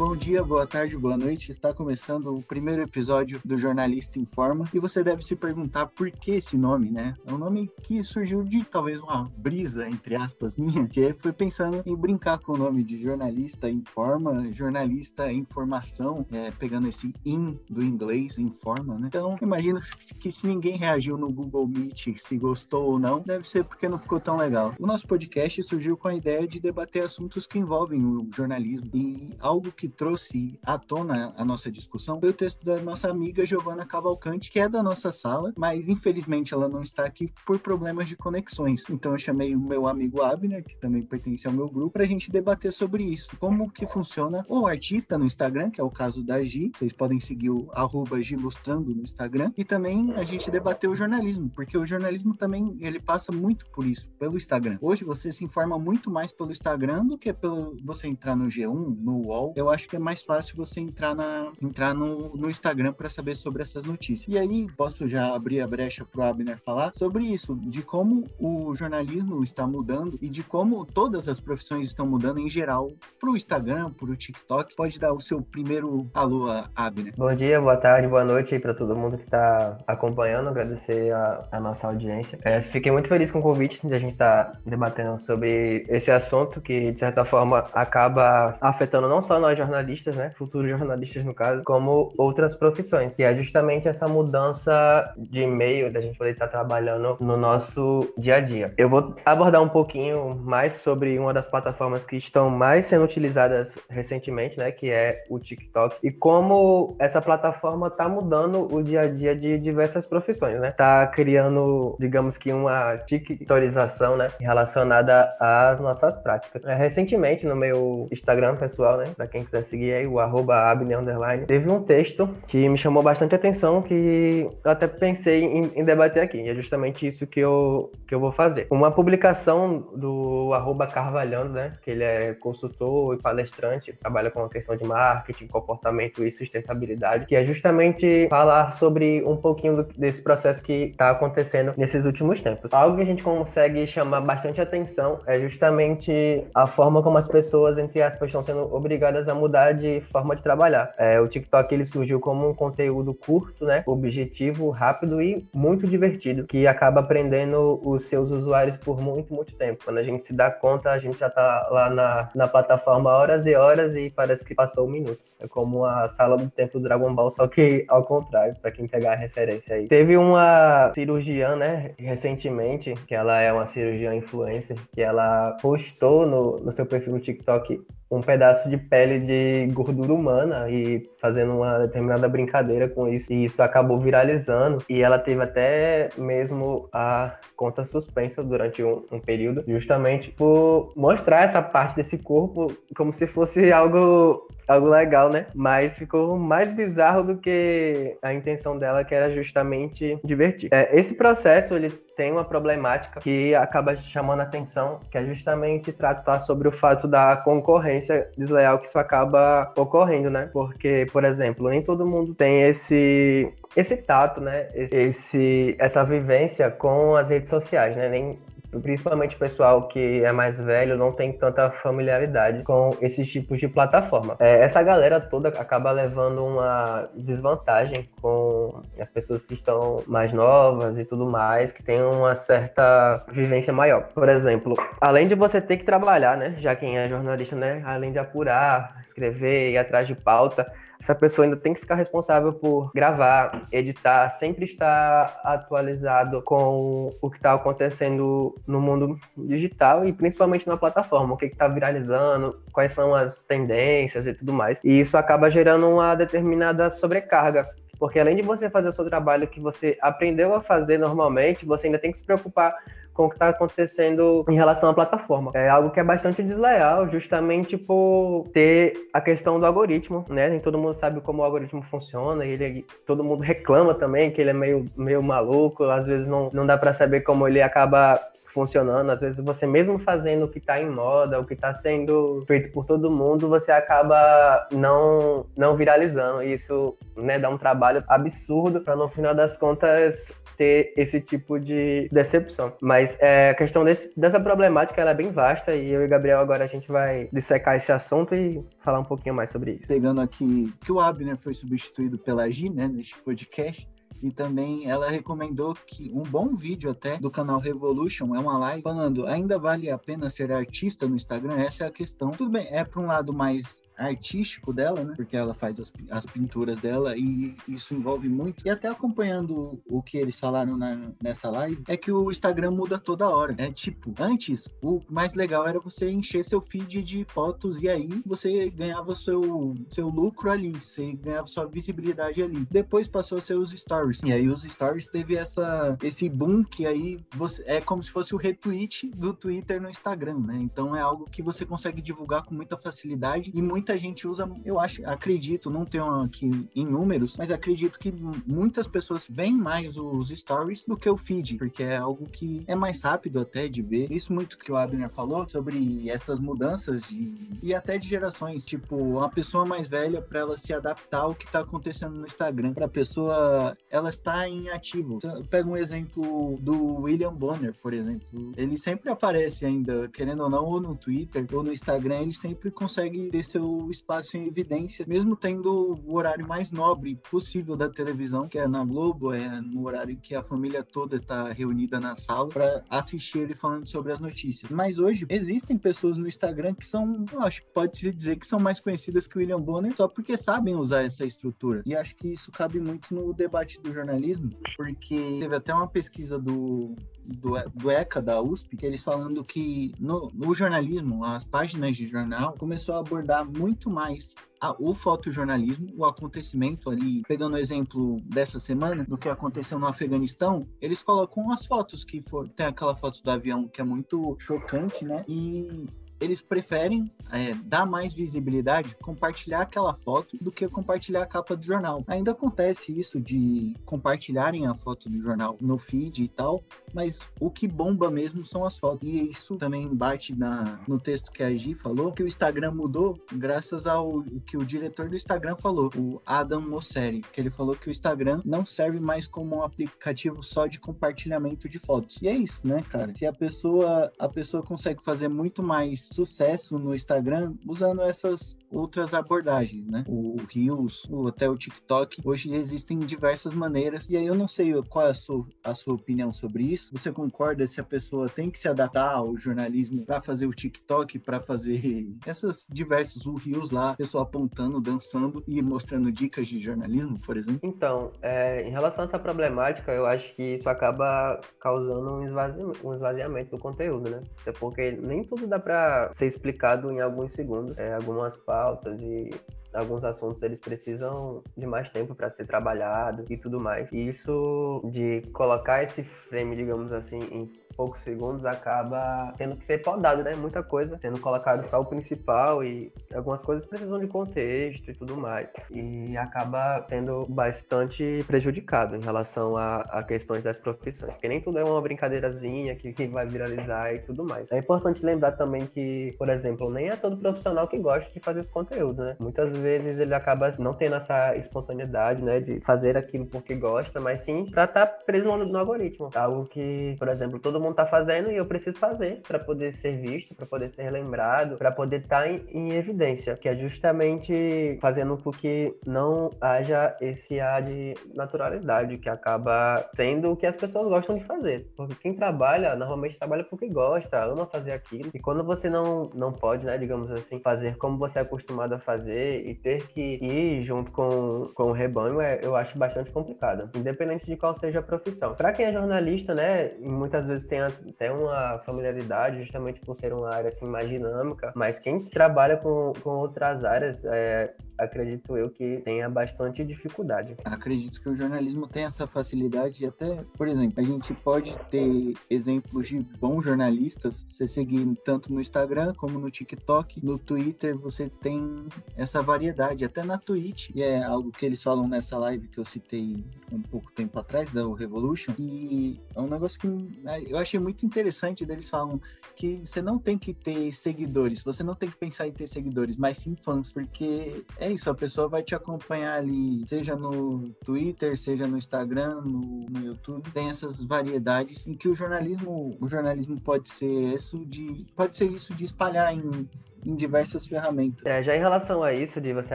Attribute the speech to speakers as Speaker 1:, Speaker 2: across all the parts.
Speaker 1: Bom dia, boa tarde, boa noite. Está começando o primeiro episódio do Jornalista Informa e você deve se perguntar por que esse nome, né? É um nome que surgiu de talvez uma brisa, entre aspas, minha, que foi pensando em brincar com o nome de Jornalista Informa, Jornalista Informação, é, pegando esse in do inglês, Informa, né? Então, imagino que se ninguém reagiu no Google Meet, se gostou ou não, deve ser porque não ficou tão legal. O nosso podcast surgiu com a ideia de debater assuntos que envolvem o jornalismo e algo que trouxe à tona a nossa discussão foi o texto da nossa amiga Giovana Cavalcante, que é da nossa sala, mas infelizmente ela não está aqui por problemas de conexões. Então eu chamei o meu amigo Abner, que também pertence ao meu grupo, para a gente debater sobre isso. Como que funciona o artista no Instagram, que é o caso da Gi. Vocês podem seguir o arroba Gilustrando no Instagram. E também a gente debateu o jornalismo, porque o jornalismo também ele passa muito por isso, pelo Instagram. Hoje você se informa muito mais pelo Instagram do que pelo você entrar no G1, no UOL. Eu acho que é mais fácil você entrar, na, entrar no, no Instagram para saber sobre essas notícias. E aí, posso já abrir a brecha para o Abner falar sobre isso, de como o jornalismo está mudando e de como todas as profissões estão mudando em geral para o Instagram, para o TikTok. Pode dar o seu primeiro alô, Abner.
Speaker 2: Bom dia, boa tarde, boa noite para todo mundo que está acompanhando. Agradecer a, a nossa audiência. É, fiquei muito feliz com o convite de a gente estar tá debatendo sobre esse assunto que, de certa forma, acaba afetando não só nós jornalistas, né, futuros jornalistas no caso, como outras profissões. E é justamente essa mudança de meio da gente poder estar trabalhando no nosso dia a dia. Eu vou abordar um pouquinho mais sobre uma das plataformas que estão mais sendo utilizadas recentemente, né, que é o TikTok, e como essa plataforma está mudando o dia a dia de diversas profissões, né? Tá criando, digamos que uma TikTorização, né, relacionada às nossas práticas. É, recentemente no meu Instagram pessoal, né, para quem quiser seguir aí, o arroba underline, teve um texto que me chamou bastante atenção, que eu até pensei em, em, debater aqui. E é justamente isso que eu, que eu vou fazer. Uma publicação do arroba Carvalhando, né? Que ele é consultor e palestrante, trabalha com a questão de marketing, comportamento e sustentabilidade, que é justamente falar sobre um pouquinho desse processo que está acontecendo nesses últimos tempos. Algo que a gente consegue chamar bastante atenção é justamente a forma como as pessoas, entre aspas, estão sendo obrigadas a mudar de forma de trabalhar. É, o TikTok ele surgiu como um conteúdo curto, né? Objetivo, rápido e muito divertido, que acaba prendendo os seus usuários por muito, muito tempo. Quando a gente se dá conta, a gente já tá lá na, na plataforma horas e horas e parece que passou um minuto. É como a sala do tempo do Dragon Ball, só que ao contrário, para quem pegar a referência aí. Teve uma cirurgiã, né, recentemente, que ela é uma cirurgiã influencer, que ela postou no, no seu perfil no TikTok um pedaço de pele de gordura humana e fazendo uma determinada brincadeira com isso. E isso acabou viralizando. E ela teve até mesmo a conta suspensa durante um, um período, justamente por mostrar essa parte desse corpo como se fosse algo algo legal, né? Mas ficou mais bizarro do que a intenção dela, que era justamente divertir. É, esse processo, ele tem uma problemática que acaba chamando a atenção, que é justamente tratar sobre o fato da concorrência desleal que isso acaba ocorrendo, né? Porque, por exemplo, nem todo mundo tem esse esse tato, né? Esse essa vivência com as redes sociais, né? Nem principalmente o pessoal que é mais velho não tem tanta familiaridade com esses tipos de plataforma. É, essa galera toda acaba levando uma desvantagem com as pessoas que estão mais novas e tudo mais, que tem uma certa vivência maior. Por exemplo, além de você ter que trabalhar, né, já quem é jornalista, né, além de apurar, escrever, ir atrás de pauta, essa pessoa ainda tem que ficar responsável por gravar, editar, sempre estar atualizado com o que está acontecendo no mundo digital e principalmente na plataforma, o que está viralizando, quais são as tendências e tudo mais. E isso acaba gerando uma determinada sobrecarga porque além de você fazer o seu trabalho que você aprendeu a fazer normalmente, você ainda tem que se preocupar com o que está acontecendo em relação à plataforma. É algo que é bastante desleal, justamente por ter a questão do algoritmo, né? Nem todo mundo sabe como o algoritmo funciona, e ele, todo mundo reclama também que ele é meio, meio maluco, às vezes não, não dá para saber como ele acaba funcionando, às vezes você mesmo fazendo o que está em moda, o que está sendo feito por todo mundo, você acaba não, não viralizando. E isso né, dá um trabalho absurdo para no final das contas ter esse tipo de decepção. Mas é, a questão desse, dessa problemática ela é bem vasta e eu e Gabriel agora a gente vai dissecar esse assunto e falar um pouquinho mais sobre isso.
Speaker 1: Pegando aqui que o Abner foi substituído pela Gi, né, neste podcast, e também ela recomendou que um bom vídeo até do canal Revolution é uma live falando ainda vale a pena ser artista no Instagram? Essa é a questão. Tudo bem é para um lado mais artístico dela, né? Porque ela faz as, as pinturas dela e isso envolve muito. E até acompanhando o que eles falaram na, nessa live, é que o Instagram muda toda hora. É tipo, antes, o mais legal era você encher seu feed de fotos e aí você ganhava seu, seu lucro ali, você ganhava sua visibilidade ali. Depois passou a ser os stories. E aí os stories teve essa, esse boom que aí você, é como se fosse o retweet do Twitter no Instagram, né? Então é algo que você consegue divulgar com muita facilidade e muita muita gente usa, eu acho, acredito, não tenho aqui em números, mas acredito que muitas pessoas veem mais os stories do que o feed, porque é algo que é mais rápido até de ver. Isso muito que o Abner falou sobre essas mudanças de, e até de gerações, tipo, uma pessoa mais velha para ela se adaptar ao que está acontecendo no Instagram, para a pessoa ela está em ativo. Pega um exemplo do William Bonner, por exemplo. Ele sempre aparece ainda, querendo ou não, ou no Twitter ou no Instagram, ele sempre consegue ter seu espaço em evidência, mesmo tendo o horário mais nobre possível da televisão, que é na Globo, é no horário que a família toda está reunida na sala para assistir ele falando sobre as notícias. Mas hoje existem pessoas no Instagram que são, eu acho que pode-se dizer que são mais conhecidas que o William Bonner só porque sabem usar essa estrutura. E acho que isso cabe muito no debate do jornalismo, porque teve até uma pesquisa do do, do ECA da USP, eles falando que no, no jornalismo, as páginas de jornal começou a abordar muito mais a, o fotojornalismo, o acontecimento ali, pegando o exemplo dessa semana, do que aconteceu no Afeganistão, eles colocam as fotos que for, tem aquela foto do avião que é muito chocante, né? E eles preferem é, dar mais visibilidade, compartilhar aquela foto do que compartilhar a capa do jornal. Ainda acontece isso de compartilharem a foto do jornal no feed e tal, mas o que bomba mesmo são as fotos. E isso também bate na, no texto que a Gi falou, que o Instagram mudou graças ao que o diretor do Instagram falou, o Adam Mosseri, que ele falou que o Instagram não serve mais como um aplicativo só de compartilhamento de fotos. E é isso, né, cara? Se a pessoa a pessoa consegue fazer muito mais sucesso no Instagram usando essas outras abordagens, né? O Reels, o, até o TikTok, hoje existem diversas maneiras. E aí eu não sei qual é a sua, a sua opinião sobre isso. Você concorda se a pessoa tem que se adaptar ao jornalismo para fazer o TikTok, para fazer essas diversos o lá, pessoa apontando, dançando e mostrando dicas de jornalismo, por exemplo?
Speaker 2: Então, é, em relação a essa problemática, eu acho que isso acaba causando um esvaziamento, um esvaziamento do conteúdo, né? Até porque nem tudo dá para ser explicado em alguns segundos. É, algumas partes pautas e alguns assuntos eles precisam de mais tempo para ser trabalhado e tudo mais. E isso de colocar esse frame, digamos assim, em poucos segundos acaba tendo que ser podado, né? Muita coisa sendo colocado só o principal e algumas coisas precisam de contexto e tudo mais. E acaba sendo bastante prejudicado em relação a, a questões das profissões, porque nem tudo é uma brincadeirazinha que, que vai viralizar e tudo mais. É importante lembrar também que, por exemplo, nem é todo profissional que gosta de fazer esse conteúdo, né? Muitas vezes ele acaba não tendo essa espontaneidade, né, de fazer aquilo porque gosta, mas sim para estar tá preso no, no algoritmo. Algo que, por exemplo, todo mundo tá fazendo e eu preciso fazer para poder ser visto, para poder ser lembrado, para poder estar tá em, em, evidência, que é justamente fazendo com que não haja esse ar de naturalidade que acaba sendo o que as pessoas gostam de fazer. Porque quem trabalha, normalmente trabalha porque gosta, ama fazer aquilo. E quando você não, não pode, né, digamos assim, fazer como você é acostumado a fazer e ter que ir junto com, com o rebanho, é, eu acho bastante complicado, independente de qual seja a profissão. Para quem é jornalista, né, muitas vezes tem até uma familiaridade, justamente por ser uma área assim, mais dinâmica, mas quem trabalha com, com outras áreas, é, acredito eu que tenha bastante dificuldade.
Speaker 1: Acredito que o jornalismo tem essa facilidade, até, por exemplo, a gente pode ter exemplos de bons jornalistas, você seguir tanto no Instagram como no TikTok, no Twitter, você tem essa variedade, até na Twitch, e é algo que eles falam nessa live que eu citei um pouco tempo atrás, da Revolution, e é um negócio que né, eu achei muito interessante, deles falam que você não tem que ter seguidores, você não tem que pensar em ter seguidores, mas sim fãs, porque é isso, a pessoa vai te acompanhar ali, seja no Twitter, seja no Instagram, no, no YouTube, tem essas variedades em que o jornalismo, o jornalismo pode ser isso de, pode ser isso de espalhar em em diversas ferramentas.
Speaker 2: É, já em relação a isso, de você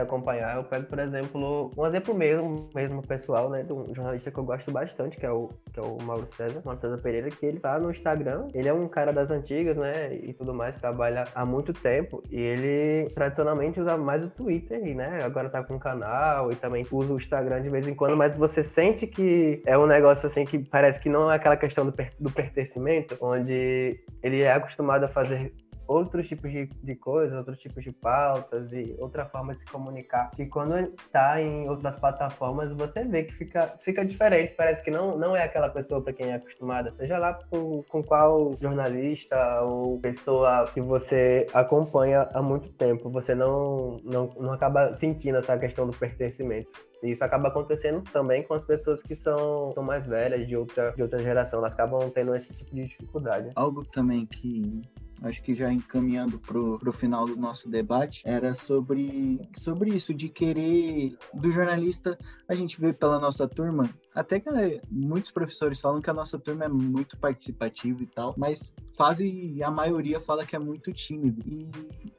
Speaker 2: acompanhar, eu pego, por exemplo, um exemplo mesmo, mesmo pessoal, né, de um jornalista que eu gosto bastante, que é o, que é o Mauro César, Mauro César Pereira, que ele tá no Instagram, ele é um cara das antigas, né, e tudo mais, trabalha há muito tempo, e ele tradicionalmente usa mais o Twitter, né, agora tá com um canal e também usa o Instagram de vez em quando, mas você sente que é um negócio assim que parece que não é aquela questão do, per do pertencimento, onde ele é acostumado a fazer outros tipos de, de coisas, outros tipos de pautas e outra forma de se comunicar. E quando está em outras plataformas, você vê que fica, fica diferente. Parece que não, não é aquela pessoa para quem é acostumada, seja lá com, com qual jornalista ou pessoa que você acompanha há muito tempo. Você não, não, não acaba sentindo essa questão do pertencimento. E isso acaba acontecendo também com as pessoas que são, são mais velhas, de outra, de outra geração. Elas acabam tendo esse tipo de dificuldade.
Speaker 1: Algo também que acho que já encaminhando para o final do nosso debate, era sobre, sobre isso, de querer, do jornalista, a gente vê pela nossa turma, até que né, muitos professores falam que a nossa turma é muito participativa e tal, mas quase a maioria fala que é muito tímido. E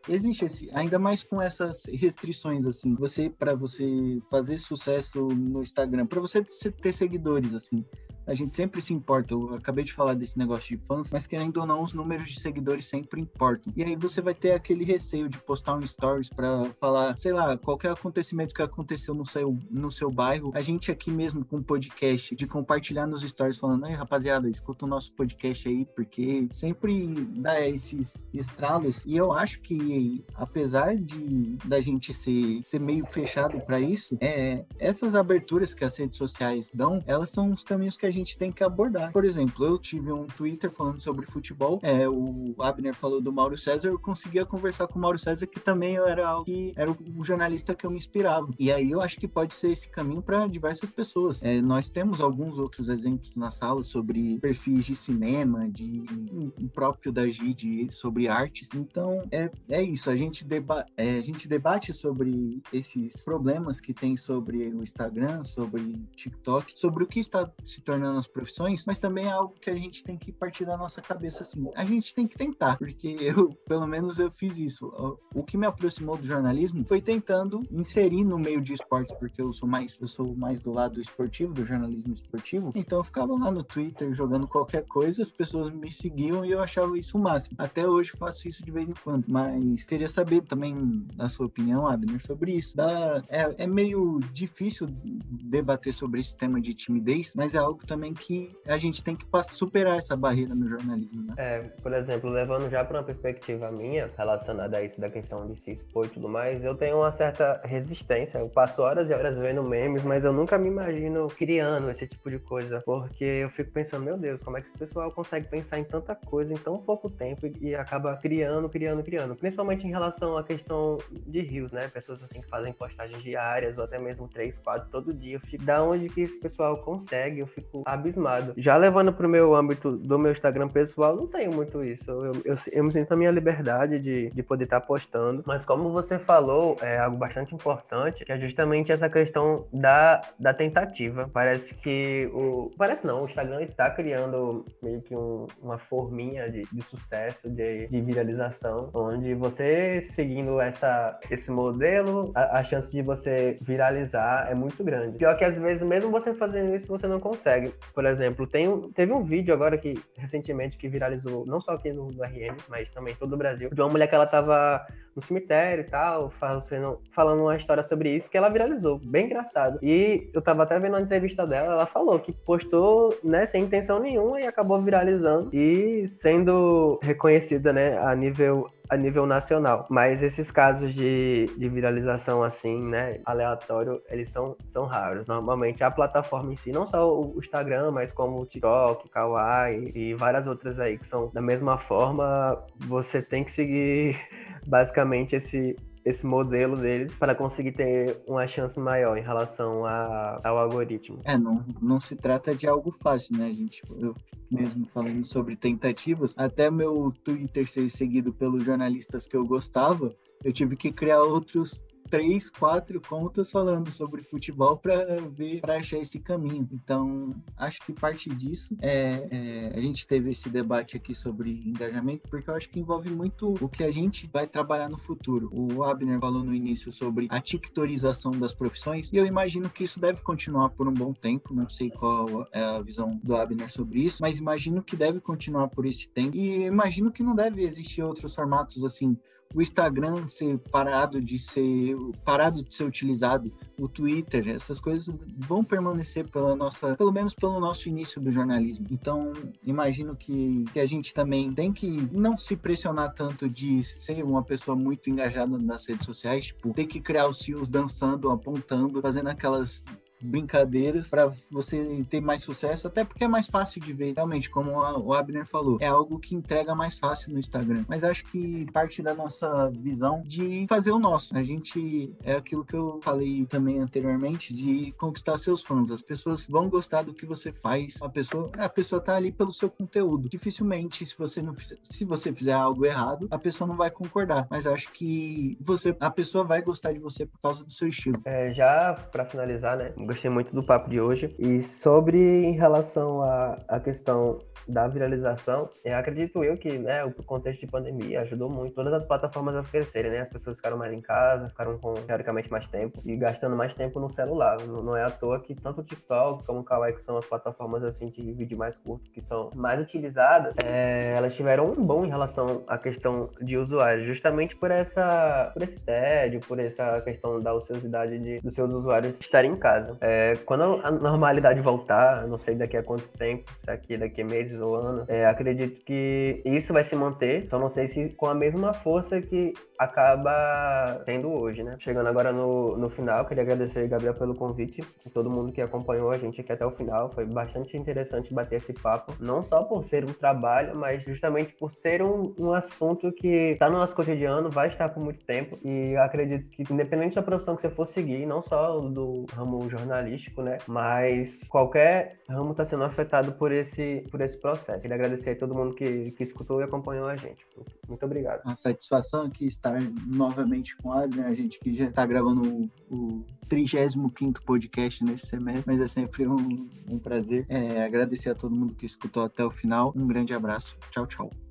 Speaker 1: existe esse, ainda mais com essas restrições, assim, você, para você fazer sucesso no Instagram, para você ter seguidores, assim, a gente sempre se importa. Eu acabei de falar desse negócio de fãs, mas querendo ou não, os números de seguidores sempre importam. E aí você vai ter aquele receio de postar um stories para falar, sei lá, qualquer acontecimento que aconteceu no seu, no seu bairro. A gente aqui mesmo com o podcast, de compartilhar nos stories falando, aí rapaziada, escuta o nosso podcast aí, porque sempre dá esses estralos. E eu acho que, apesar de da gente ser, ser meio fechado para isso, é, essas aberturas que as redes sociais dão, elas são os caminhos que a gente tem que abordar. Por exemplo, eu tive um Twitter falando sobre futebol, é, o Abner falou do Mauro César, eu conseguia conversar com o Mauro César, que também era que era o jornalista que eu me inspirava. E aí eu acho que pode ser esse caminho para diversas pessoas. É, nós temos alguns outros exemplos na sala sobre perfis de cinema, de o próprio da GID sobre artes. Então é, é isso, a gente, deba é, a gente debate sobre esses problemas que tem sobre o Instagram, sobre TikTok, sobre o que está se tornando nas profissões, mas também é algo que a gente tem que partir da nossa cabeça assim. A gente tem que tentar, porque eu, pelo menos, eu fiz isso. O que me aproximou do jornalismo foi tentando inserir no meio de esportes, porque eu sou mais, eu sou mais do lado esportivo, do jornalismo esportivo. Então eu ficava lá no Twitter jogando qualquer coisa, as pessoas me seguiam e eu achava isso o máximo. Até hoje faço isso de vez em quando, mas queria saber também a sua opinião, Abner, sobre isso. Da, é, é meio difícil debater sobre esse tema de timidez, mas é algo também que a gente tem que superar essa barreira no jornalismo, né?
Speaker 2: É, por exemplo, levando já para uma perspectiva minha relacionada a isso da questão de se expor e tudo mais, eu tenho uma certa resistência. Eu passo horas e horas vendo memes, mas eu nunca me imagino criando esse tipo de coisa, porque eu fico pensando, meu Deus, como é que esse pessoal consegue pensar em tanta coisa em tão pouco tempo e, acaba criando, criando, criando, principalmente em relação à questão de rios, né? Pessoas assim que fazem postagens diárias ou até mesmo três, quatro todo dia. Da onde que esse pessoal consegue? Eu fico abismado. Já levando pro meu âmbito do meu Instagram pessoal, não tenho muito isso. Eu, eu, eu me sinto a minha liberdade de, de poder estar tá postando. Mas como você falou, é algo bastante importante, que é justamente essa questão da, da tentativa. Parece que o. Parece não, o Instagram está criando meio que um, uma forminha de, de sucesso, de, de viralização, onde você seguindo essa, esse modelo, a, a chance de você viralizar é muito grande. Pior que às vezes, mesmo você fazendo isso, você não consegue. Por exemplo, tem teve um vídeo agora que recentemente que viralizou, não só aqui no, no RM, mas também todo o Brasil, de uma mulher que ela tava no cemitério e tal, fazendo, falando uma história sobre isso, que ela viralizou. Bem engraçado. E eu tava até vendo a entrevista dela, ela falou que postou, né, sem intenção nenhuma e acabou viralizando e sendo reconhecida, né, a nível a nível nacional. Mas esses casos de, de viralização assim, né, aleatório, eles são, são raros. Normalmente a plataforma em si, não só o Instagram, mas como o TikTok, Kawaii e várias outras aí que são da mesma forma, você tem que seguir basicamente esse esse modelo deles para conseguir ter uma chance maior em relação a, ao algoritmo.
Speaker 1: É, não, não se trata de algo fácil, né, gente? Eu mesmo falando sobre tentativas, até meu Twitter ser seguido pelos jornalistas que eu gostava, eu tive que criar outros três, quatro contas falando sobre futebol para ver, para achar esse caminho. Então, acho que parte disso é, é, a gente teve esse debate aqui sobre engajamento, porque eu acho que envolve muito o que a gente vai trabalhar no futuro. O Abner falou no início sobre a tictorização das profissões, e eu imagino que isso deve continuar por um bom tempo. Não sei qual é a visão do Abner sobre isso, mas imagino que deve continuar por esse tempo. E imagino que não deve existir outros formatos assim o Instagram ser parado de ser parado de ser utilizado, o Twitter, essas coisas vão permanecer pela nossa, pelo menos pelo nosso início do jornalismo. Então, imagino que, que a gente também tem que não se pressionar tanto de ser uma pessoa muito engajada nas redes sociais, tipo, ter que criar os fios dançando, apontando, fazendo aquelas brincadeiras para você ter mais sucesso, até porque é mais fácil de ver, realmente, como o Abner falou, é algo que entrega mais fácil no Instagram. Mas acho que parte da nossa visão de fazer o nosso. A gente é aquilo que eu falei também anteriormente de conquistar seus fãs. As pessoas vão gostar do que você faz. A pessoa, a pessoa tá ali pelo seu conteúdo. Dificilmente, se você não se você fizer algo errado, a pessoa não vai concordar. Mas acho que você, a pessoa vai gostar de você por causa do seu estilo.
Speaker 2: É, já para finalizar, né? Gostei muito do papo de hoje. E sobre em relação à, à questão da viralização, eu acredito eu que né, o contexto de pandemia ajudou muito todas as plataformas a crescerem, né? As pessoas ficaram mais em casa, ficaram com teoricamente mais tempo e gastando mais tempo no celular. Não, não é à toa que tanto o TikTok como o Kawaii, que são as plataformas assim de vídeo mais curto, que são mais utilizadas, é, elas tiveram um bom em relação à questão de usuários, justamente por essa por esse tédio, por essa questão da ociosidade de, dos seus usuários estarem em casa. É, quando a normalidade voltar, não sei daqui a quanto tempo, se aqui daqui a meses ou anos. É, acredito que isso vai se manter, só não sei se com a mesma força que acaba tendo hoje, né? Chegando agora no, no final, queria agradecer, Gabriel, pelo convite e todo mundo que acompanhou a gente aqui até o final. Foi bastante interessante bater esse papo, não só por ser um trabalho, mas justamente por ser um, um assunto que está no nosso cotidiano, vai estar por muito tempo e acredito que, independente da profissão que você for seguir, não só do ramo jornalístico, né? Mas qualquer ramo está sendo afetado por esse, por esse processo. Queria agradecer a todo mundo que, que escutou e acompanhou a gente. Muito obrigado.
Speaker 1: A satisfação está estar novamente com a Adrian, a gente que já está gravando o, 35 podcast nesse semestre, mas é sempre um, um prazer. É, agradecer a todo mundo que escutou até o final. Um grande abraço. Tchau, tchau.